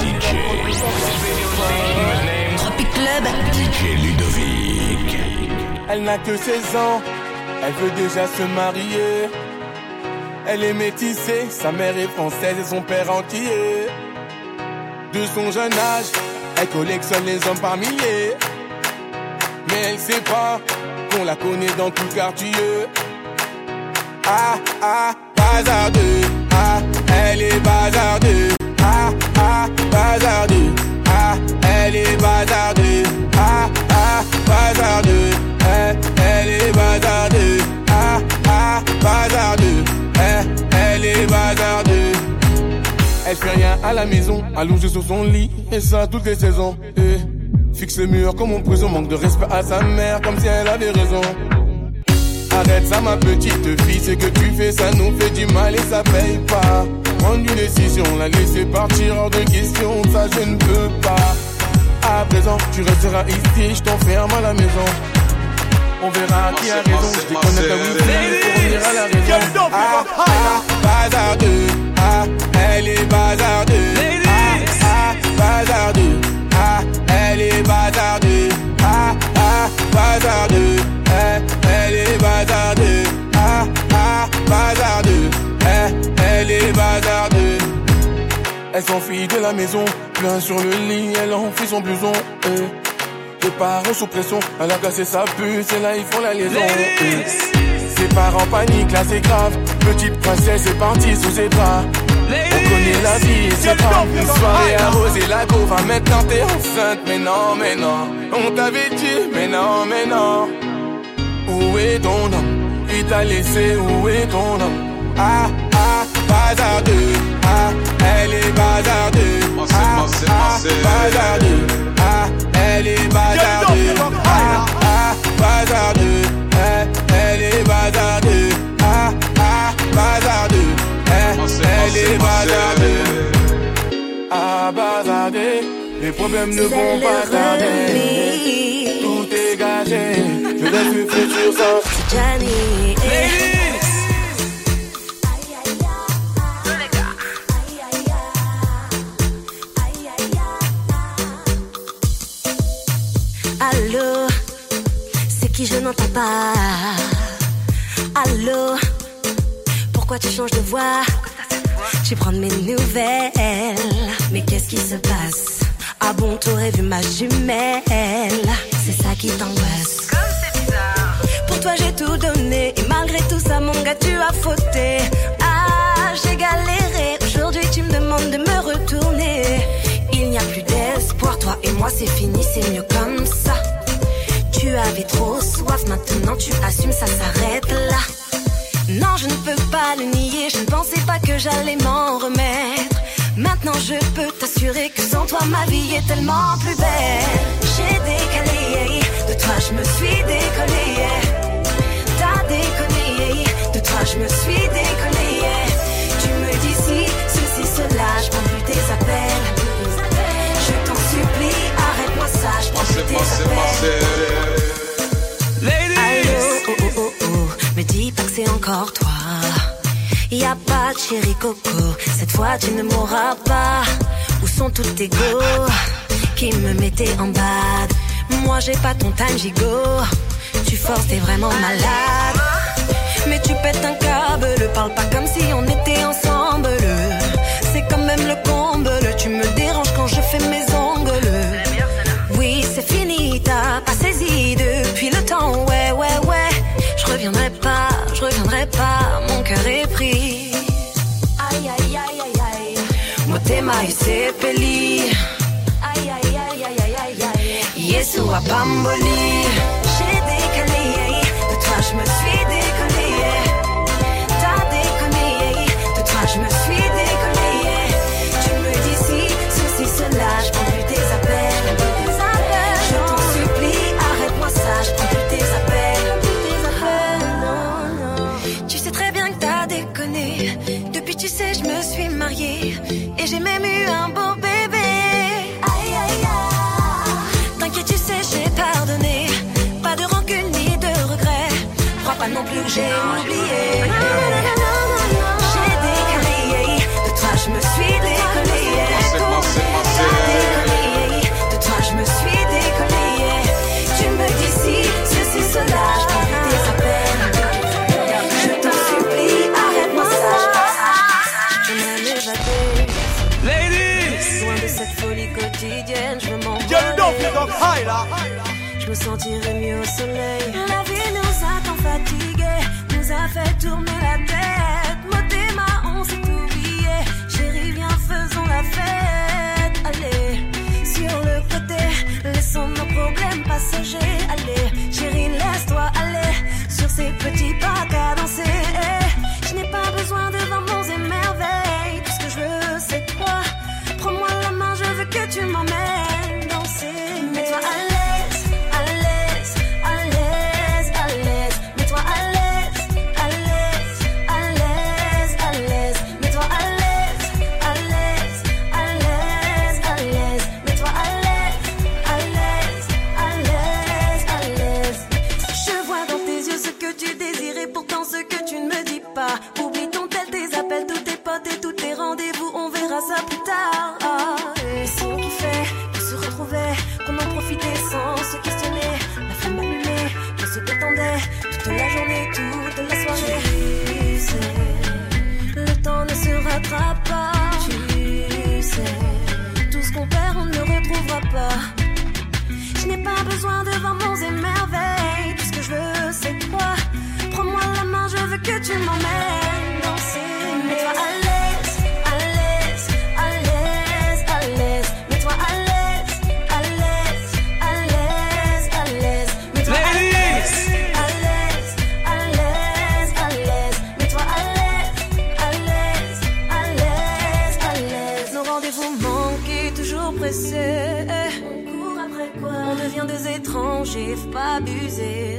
DJ. Tropic Club. DJ Ludovic. Elle n'a que 16 ans, elle veut déjà se marier. Elle est métissée, sa mère est française et son père entier. De son jeune âge, elle collectionne les hommes par milliers. Mais elle sait pas qu'on la connaît dans tout quartier. Ah, ah, bazardeux. Ah, elle est bazardeux. Ah, ah, bazardeux. Ah, elle est bazardeux. Ah, ah, bazardeux. Eh, elle est bazardeux. Ah, ah, bazardeux. Eh, elle est bazardeux. Elle fait rien à la maison, allongée sur son lit, et ça toutes les saisons. Fixe le mur comme en prison, manque de respect à sa mère, comme si elle avait raison. Arrête ça ma petite fille, ce que tu fais ça nous fait du mal et ça paye pas. Prendre une décision, la laisser partir hors de question, ça je ne peux pas. À présent tu resteras ici, je t'enferme à la maison. On verra qui a raison, je déconnecte ta wifi revenir à la raison. Ah, ah, bazardeux, ah, elle est bazardeux bazardeux, eh, elle est bazardeux Elle s'enfuit de la maison, plein sur le lit, elle enfuit son blouson eh. Les parents sous pression, elle a cassé sa puce et là ils font la liaison. Eh. Ses parents paniquent, là c'est grave. Petite princesse est partie sous ses bras. On connaît la vie et c'est grave. Une soirée arrosée, la va maintenant t'es enceinte. Mais non, mais non, on t'avait dit, mais non, mais non. Où est ton homme? T'a laissé, où est ton homme Ah, ah, bazardeux. Ah, elle est bazardeux. Ah, ah, bazardeux. Ah, elle est bazardeux. Ah, ah, bazardeux. Eh, elle est bazardeux. Ah, ah, bazardeux. Eh, elle est bazardeux. Ah, bazardeux. Les problèmes ne vont pas tarder. Futur. Allô, c'est qui je n'entends pas. Allô, pourquoi tu changes de voix? Tu prends mes nouvelles. Mais qu'est-ce qui se passe? Ah bon, t'aurais vu ma jumelle C'est ça qui t'angoisse. Et malgré tout ça mon gars tu as fauté. Ah j'ai galéré, aujourd'hui tu me demandes de me retourner. Il n'y a plus d'espoir, toi et moi c'est fini, c'est mieux comme ça. Tu avais trop soif, maintenant tu assumes, ça s'arrête là. Non je ne peux pas le nier, je ne pensais pas que j'allais m'en remettre. Maintenant je peux t'assurer que sans toi ma vie est tellement plus belle. J'ai décalé, de toi je me suis décollé. Je me suis décollé. Tu me dis si, ceci, cela, je prends plus tes appels. Je t'en supplie, arrête-moi ça, je prends plus tes appels. Allô, oh, oh, oh, oh, me dis pas que c'est encore toi. Y a pas de chéri coco, cette fois tu ne mourras pas. Où sont tous tes go qui me mettaient en bad? Moi j'ai pas ton time gigot, tu forces, t'es vraiment malade. Mais tu pètes un câble, parle pas comme si on était ensemble. C'est quand même le comble, tu me déranges quand je fais mes ongles. Oui, c'est fini, t'as pas saisi depuis le temps, ouais, ouais, ouais. Je reviendrai pas, je reviendrai pas, mon cœur est pris. Aïe, aïe, aïe, aïe, aïe. Motema isepeli. Aïe, aïe, aïe, aïe, aïe, aïe, aïe. Yesu apamboli. J'ai j'ai oublié. J'ai décrié, de toi je me suis décollée. De toi je me suis décollée. Tu me dis si, ceci, cela, tes appels. Je t'en supplie, arrête-moi ça. Je m'en de cette folie quotidienne, je. Je me sentirai mieux au soleil. La vie nous fait tourner la tête. Motema, on s'est oublié. Chérie, viens, faisons la fête. Allez, sur le côté, laissons nos problèmes passagers. Allez, chérie, laisse-toi aller sur ces petits pas cadencés. J'ai pas abusé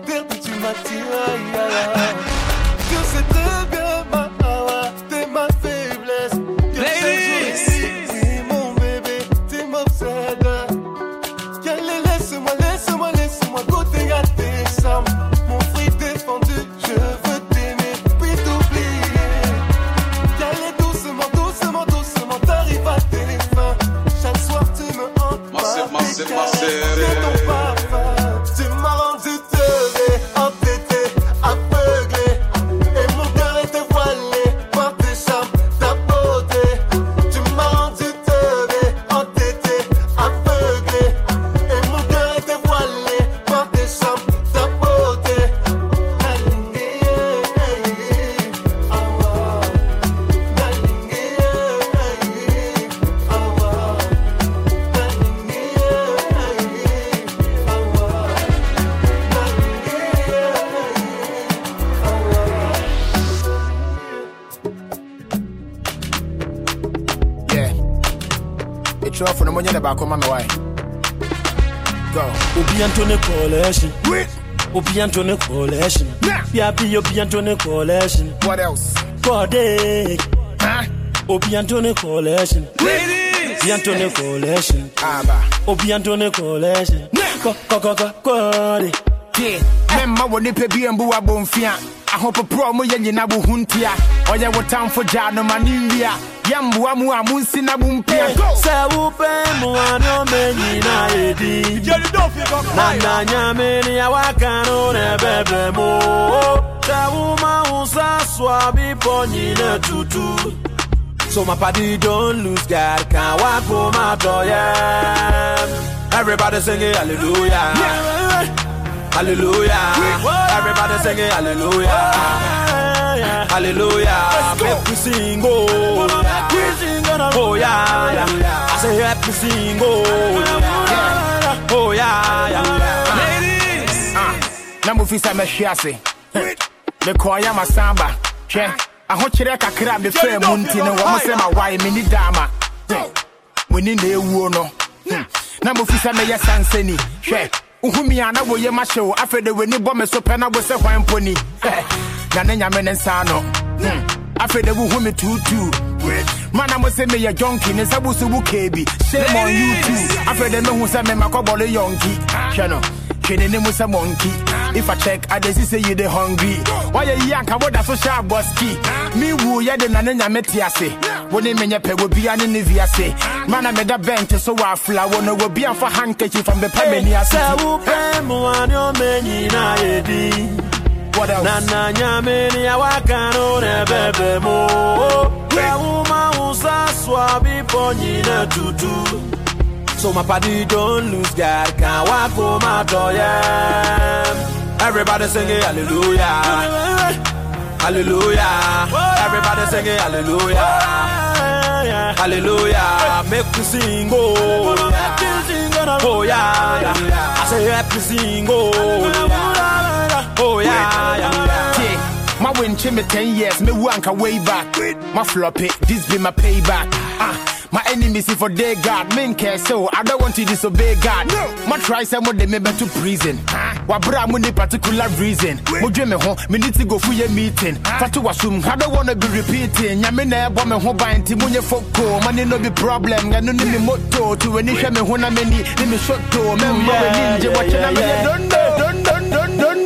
tu. Je sais très bien, ma awa, t'es ma faiblesse. Que Ladies! T'es mon bébé, t'es m'obsède. Allez, laisse-moi, laisse-moi, laisse-moi goûter à tes sommes. Mon fruit défendu, je veux t'aimer, puis t'oublier. Allez, doucement, doucement, doucement, t'arrives à tes fins. Chaque soir, tu me hantes. Ma, ma, ma, ma, wɔnyɛ ne baako ma me wae obia nto ne collection obia nto ne collection biabi obia nto ne collection what else bɔde obia nto ne collection obia nto ne collection obia nto ne collection kɔkɔkɔkɔde yeah, memma wɔ nipa bi mbu abɔmfia ahopoporɔ mo yɛ nyina bo ho ntia ɔyɛ wo tamfo gyaa no ma ne nwia yɛmboa mu a monsi na bo mpia Sɛ wopɛ mu ano menyina edi. Na na nyame ni awaka no na ɛbɛbrɛ mu. Sɛ woma wo nsa so a bepɔ nyina tutu. So my party don't lose God, can't walk home out yeah. Everybody singing hallelujah. Hallelujah. Everybody singing hallelujah. Hallelujah. Make we sing oh. Oh yeah, yeah. I say help me sing oh. Oh yeah, yeah. Ladies. Na mofi sɛ mɛhwe ase mekɔɔyɛ masamba hwɛ ahokyerɛ kakra a mefrɛ mu nti no wɔm sɛ mawae menni daama muni na ɛwuo no. Na mofi sɛ mɛyɛ sansani hwɛ Uhumi ana wo ye masho afede we ni bome so pena wo se hwan poni na ne nyame ne nsa no hmm. afede wo humi tutu. Mana mo se me ye jonki ne sabu su bu kebi. Shame on you too. Afede me hu se me makobolo yonki. Junkie. no hwene ne mu se monkey. If i check i dey see you dey hungry. Why you yanka boda so sharp boski me wu ye de na ne nyame ti ase wone menye pe wo bia ne ne wiase mana meda bench so wa afla wo will be bia fa handkerchief from the pemeni ase wo pe mo ani o menyi na edi what else? Na na I ni awaka no ne bebe mo. Ya uma usa swabi ponyi na tutu. So my body don't lose God can walk for my joy everybody sing it hallelujah. Hallelujah. Everybody sing it hallelujah. Hallelujah. Make me sing oh. Oh yeah, yeah. I say help me sing oh. Oh yeah, my win me 10 years, me wanka way back. My flop it, this be my payback. Ah, my enemies see for day God, men care so I don't want to disobey God. No. My try some of them me to prison. Wa bra mo ni particular reason. Mo me ho, me need to go for your meeting. Fatu wasum, I don't wanna be repeating. Nya me na ebo me ho ban ti munye foko. Money no be problem, nga no ni me motto. To when you me ho na me ni, ni me shotto. Me mo we ninja watch na me don't don't don't don't don't